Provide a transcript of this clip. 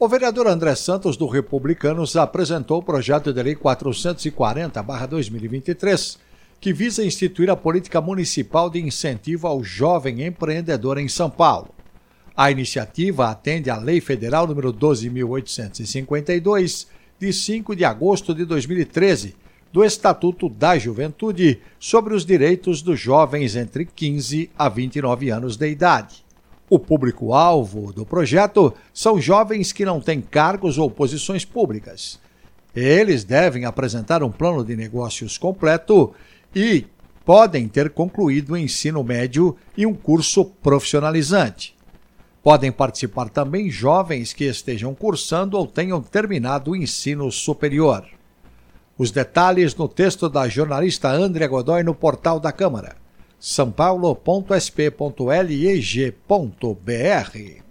O vereador André Santos, do Republicanos, apresentou o projeto de lei 440-2023, que visa instituir a política municipal de incentivo ao jovem empreendedor em São Paulo. A iniciativa atende à Lei Federal número 12.852, de 5 de agosto de 2013, do Estatuto da Juventude sobre os direitos dos jovens entre 15 a 29 anos de idade. O público-alvo do projeto são jovens que não têm cargos ou posições públicas. Eles devem apresentar um plano de negócios completo e podem ter concluído o ensino médio e um curso profissionalizante. Podem participar também jovens que estejam cursando ou tenham terminado o ensino superior. Os detalhes no texto da jornalista Andrea Godoy no portal da Câmara sãopaulo.sp.leg.br